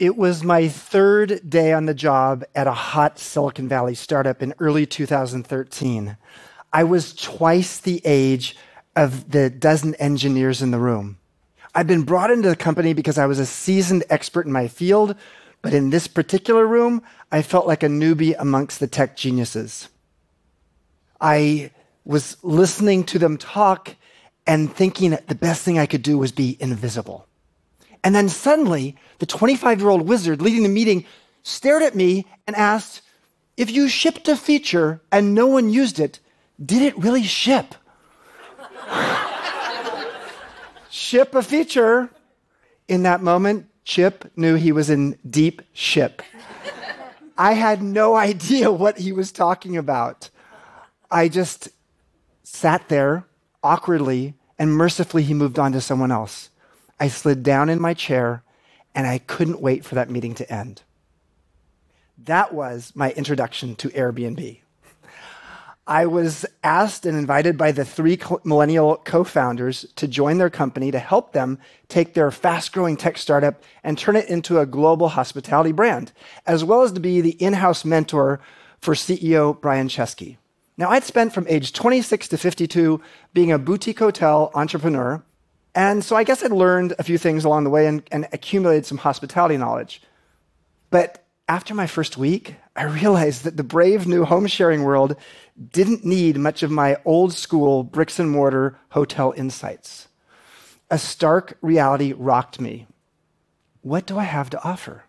It was my third day on the job at a hot Silicon Valley startup in early 2013. I was twice the age of the dozen engineers in the room. I'd been brought into the company because I was a seasoned expert in my field, but in this particular room, I felt like a newbie amongst the tech geniuses. I was listening to them talk and thinking the best thing I could do was be invisible. And then suddenly, the 25 year old wizard leading the meeting stared at me and asked, If you shipped a feature and no one used it, did it really ship? ship a feature. In that moment, Chip knew he was in deep ship. I had no idea what he was talking about. I just sat there awkwardly, and mercifully, he moved on to someone else. I slid down in my chair, and I couldn't wait for that meeting to end. That was my introduction to Airbnb. I was asked and invited by the three millennial co founders to join their company to help them take their fast growing tech startup and turn it into a global hospitality brand, as well as to be the in house mentor for CEO Brian Chesky. Now, I'd spent from age 26 to 52 being a boutique hotel entrepreneur, and so I guess I'd learned a few things along the way and, and accumulated some hospitality knowledge. But after my first week, I realized that the brave new home sharing world didn't need much of my old school bricks and mortar hotel insights. A stark reality rocked me. What do I have to offer?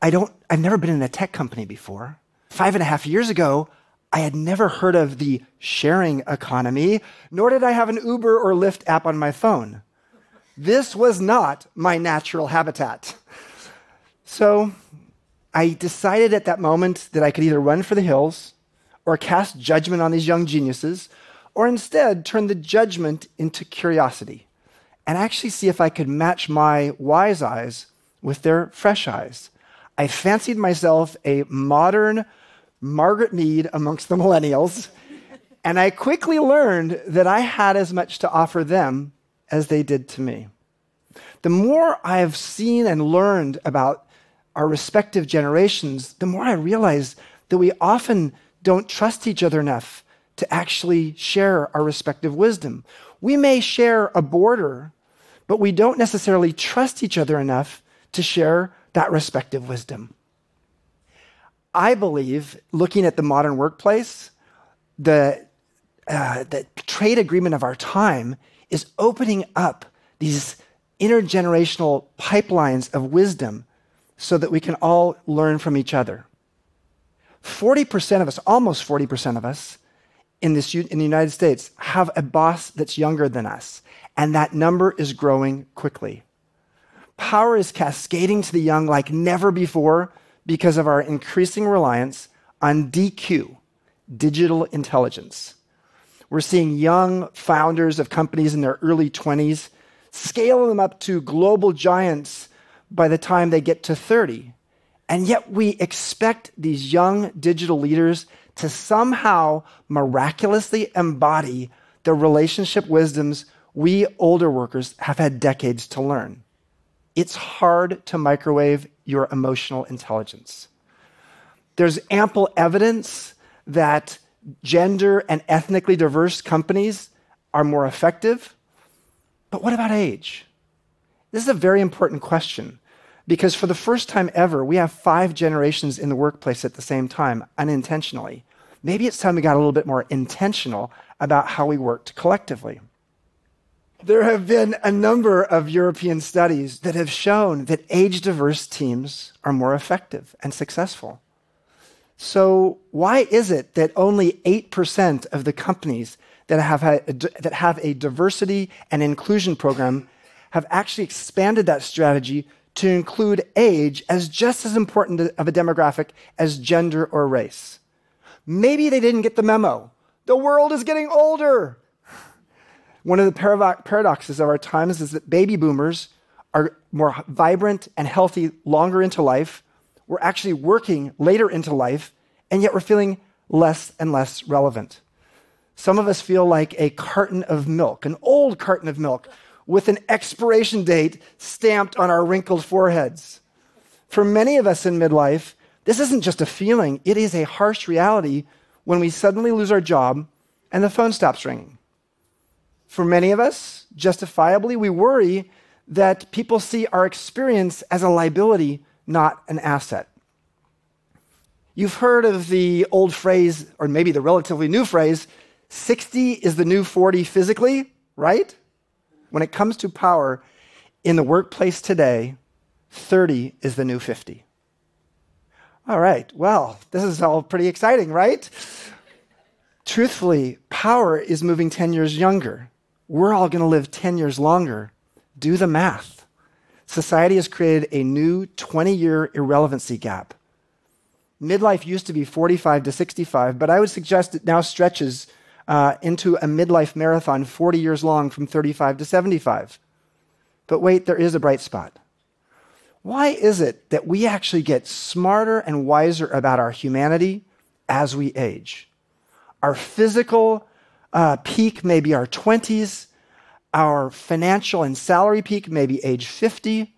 I don't, I've never been in a tech company before. Five and a half years ago, I had never heard of the sharing economy, nor did I have an Uber or Lyft app on my phone. This was not my natural habitat. So I decided at that moment that I could either run for the hills or cast judgment on these young geniuses, or instead turn the judgment into curiosity and actually see if I could match my wise eyes with their fresh eyes. I fancied myself a modern Margaret Mead amongst the millennials, and I quickly learned that I had as much to offer them as they did to me. The more I have seen and learned about our respective generations, the more I realize that we often don't trust each other enough to actually share our respective wisdom. We may share a border, but we don't necessarily trust each other enough to share that respective wisdom. I believe, looking at the modern workplace, the, uh, the trade agreement of our time is opening up these intergenerational pipelines of wisdom so that we can all learn from each other. 40% of us, almost 40% of us in, this, in the United States, have a boss that's younger than us, and that number is growing quickly. Power is cascading to the young like never before because of our increasing reliance on DQ, digital intelligence. We're seeing young founders of companies in their early 20s scale them up to global giants by the time they get to 30. And yet we expect these young digital leaders to somehow miraculously embody the relationship wisdoms we older workers have had decades to learn. It's hard to microwave your emotional intelligence. There's ample evidence that gender and ethnically diverse companies are more effective. But what about age? This is a very important question because for the first time ever, we have five generations in the workplace at the same time, unintentionally. Maybe it's time we got a little bit more intentional about how we worked collectively. There have been a number of European studies that have shown that age diverse teams are more effective and successful. So, why is it that only 8% of the companies that have, a, that have a diversity and inclusion program have actually expanded that strategy to include age as just as important of a demographic as gender or race. Maybe they didn't get the memo. The world is getting older. One of the paradoxes of our times is that baby boomers are more vibrant and healthy longer into life. We're actually working later into life, and yet we're feeling less and less relevant. Some of us feel like a carton of milk, an old carton of milk, with an expiration date stamped on our wrinkled foreheads. For many of us in midlife, this isn't just a feeling, it is a harsh reality when we suddenly lose our job and the phone stops ringing. For many of us, justifiably, we worry that people see our experience as a liability, not an asset. You've heard of the old phrase, or maybe the relatively new phrase 60 is the new 40 physically, right? When it comes to power in the workplace today, 30 is the new 50. All right, well, this is all pretty exciting, right? Truthfully, power is moving 10 years younger. We're all going to live 10 years longer. Do the math. Society has created a new 20 year irrelevancy gap. Midlife used to be 45 to 65, but I would suggest it now stretches uh, into a midlife marathon 40 years long from 35 to 75. But wait, there is a bright spot. Why is it that we actually get smarter and wiser about our humanity as we age? Our physical uh, peak may be our 20s, our financial and salary peak may be age 50,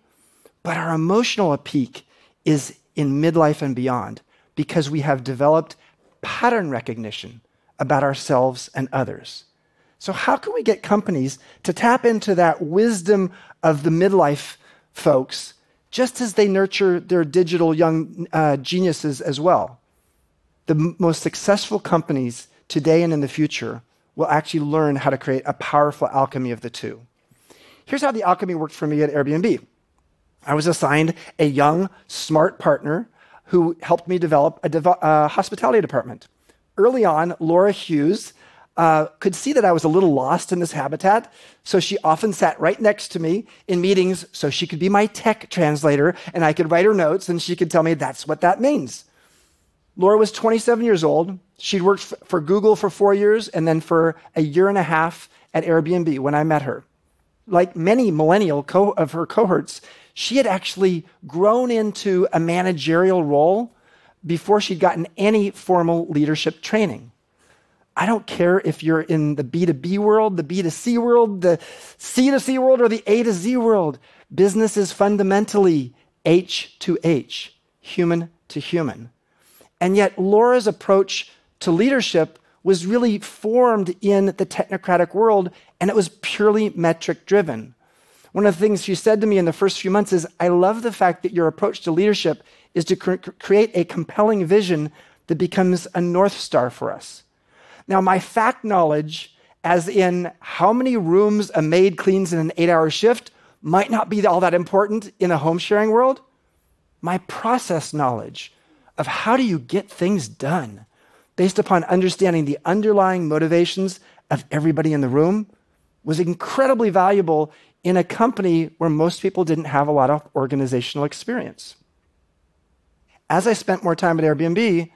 but our emotional peak is in midlife and beyond because we have developed pattern recognition about ourselves and others. So, how can we get companies to tap into that wisdom of the midlife folks just as they nurture their digital young uh, geniuses as well? The most successful companies today and in the future will actually learn how to create a powerful alchemy of the two. Here's how the alchemy worked for me at Airbnb I was assigned a young, smart partner who helped me develop a dev- uh, hospitality department early on, Laura Hughes uh, could see that I was a little lost in this habitat, so she often sat right next to me in meetings so she could be my tech translator and I could write her notes and she could tell me that's what that means. Laura was 27 years old. She'd worked for Google for four years and then for a year and a half at Airbnb when I met her. Like many millennial co- of her cohorts, she had actually grown into a managerial role before she'd gotten any formal leadership training. I don't care if you're in the B2B world, the B2C world, the C to C world, or the A to Z world. Business is fundamentally H to H, human to human. And yet, Laura's approach to leadership was really formed in the technocratic world, and it was purely metric driven. One of the things she said to me in the first few months is I love the fact that your approach to leadership is to cr- create a compelling vision that becomes a North Star for us. Now, my fact knowledge, as in how many rooms a maid cleans in an eight hour shift, might not be all that important in a home sharing world. My process knowledge of how do you get things done based upon understanding the underlying motivations of everybody in the room was incredibly valuable in a company where most people didn't have a lot of organizational experience as I spent more time at Airbnb,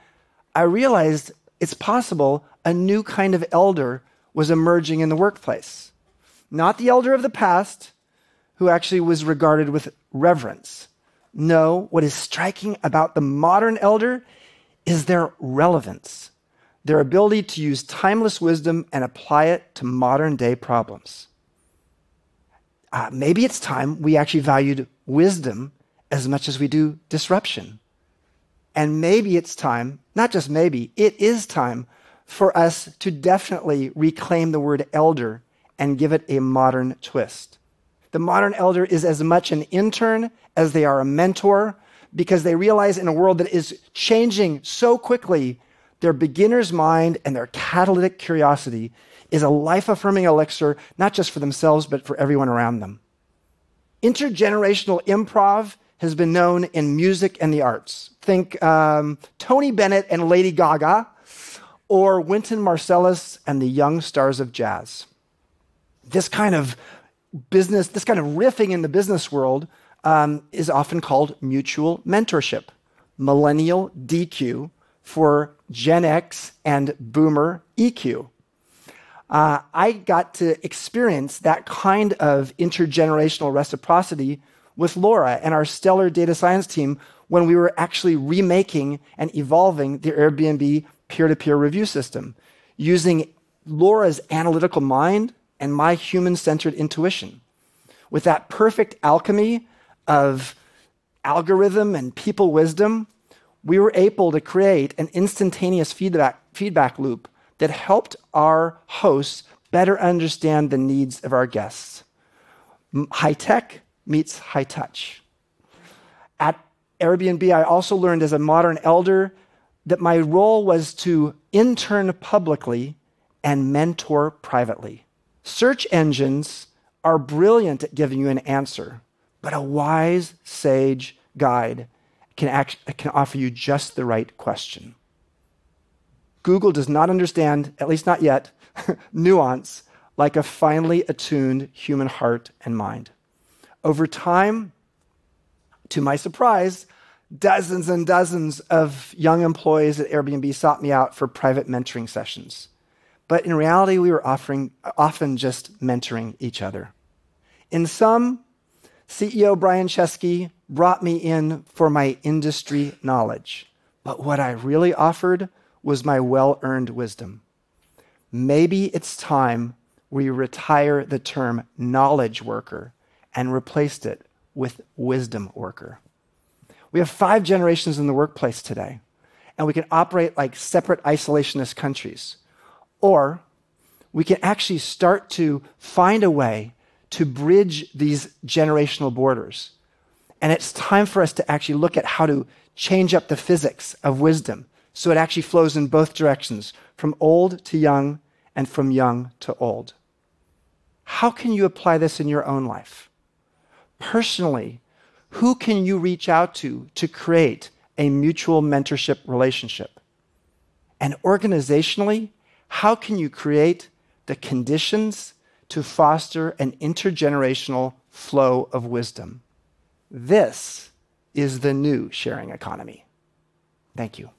I realized it's possible a new kind of elder was emerging in the workplace. Not the elder of the past, who actually was regarded with reverence. No, what is striking about the modern elder is their relevance, their ability to use timeless wisdom and apply it to modern day problems. Uh, maybe it's time we actually valued wisdom as much as we do disruption. And maybe it's time, not just maybe, it is time for us to definitely reclaim the word elder and give it a modern twist. The modern elder is as much an intern as they are a mentor because they realize in a world that is changing so quickly, their beginner's mind and their catalytic curiosity is a life affirming elixir, not just for themselves, but for everyone around them. Intergenerational improv has been known in music and the arts. Think um, Tony Bennett and Lady Gaga, or Wynton Marsalis and the young stars of jazz. This kind of business, this kind of riffing in the business world um, is often called mutual mentorship, millennial DQ for Gen X and boomer EQ. Uh, I got to experience that kind of intergenerational reciprocity with Laura and our stellar data science team when we were actually remaking and evolving the Airbnb peer to peer review system using Laura's analytical mind and my human centered intuition. with that perfect alchemy of algorithm and people wisdom, we were able to create an instantaneous feedback, feedback loop that helped our hosts better understand the needs of our guests. High tech meets high touch. At Airbnb, I also learned as a modern elder that my role was to intern publicly and mentor privately. Search engines are brilliant at giving you an answer, but a wise sage guide can, act, can offer you just the right question. Google does not understand, at least not yet, nuance like a finely attuned human heart and mind. Over time, to my surprise, dozens and dozens of young employees at Airbnb sought me out for private mentoring sessions. But in reality, we were offering, often just mentoring each other. In sum, CEO Brian Chesky brought me in for my industry knowledge. But what I really offered was my well earned wisdom. Maybe it's time we retire the term knowledge worker and replaced it with wisdom worker. We have five generations in the workplace today, and we can operate like separate isolationist countries. Or we can actually start to find a way to bridge these generational borders. And it's time for us to actually look at how to change up the physics of wisdom so it actually flows in both directions, from old to young and from young to old. How can you apply this in your own life? Personally, who can you reach out to to create a mutual mentorship relationship? And organizationally, how can you create the conditions to foster an intergenerational flow of wisdom? This is the new sharing economy. Thank you.